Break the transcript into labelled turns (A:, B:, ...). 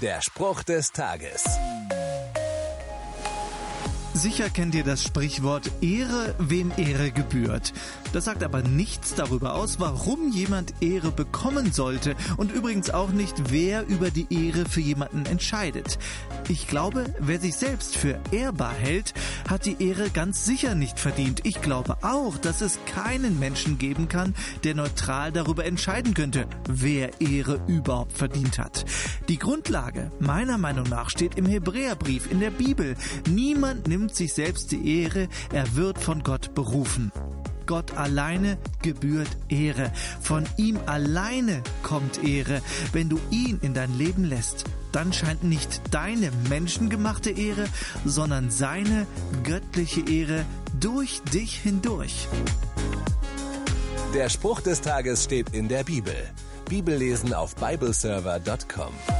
A: Der Spruch des Tages.
B: Sicher kennt ihr das Sprichwort Ehre, wem Ehre gebührt. Das sagt aber nichts darüber aus, warum jemand Ehre bekommen sollte und übrigens auch nicht, wer über die Ehre für jemanden entscheidet. Ich glaube, wer sich selbst für ehrbar hält, hat die Ehre ganz sicher nicht verdient. Ich glaube auch, dass es keinen Menschen geben kann, der neutral darüber entscheiden könnte, wer Ehre überhaupt verdient hat. Die Grundlage meiner Meinung nach steht im Hebräerbrief in der Bibel. Niemand nimmt sich selbst die Ehre, er wird von Gott berufen. Gott alleine gebührt Ehre. Von ihm alleine kommt Ehre. Wenn du ihn in dein Leben lässt, dann scheint nicht deine menschengemachte Ehre, sondern seine göttliche Ehre durch dich hindurch.
A: Der Spruch des Tages steht in der Bibel. Bibellesen auf bibleserver.com.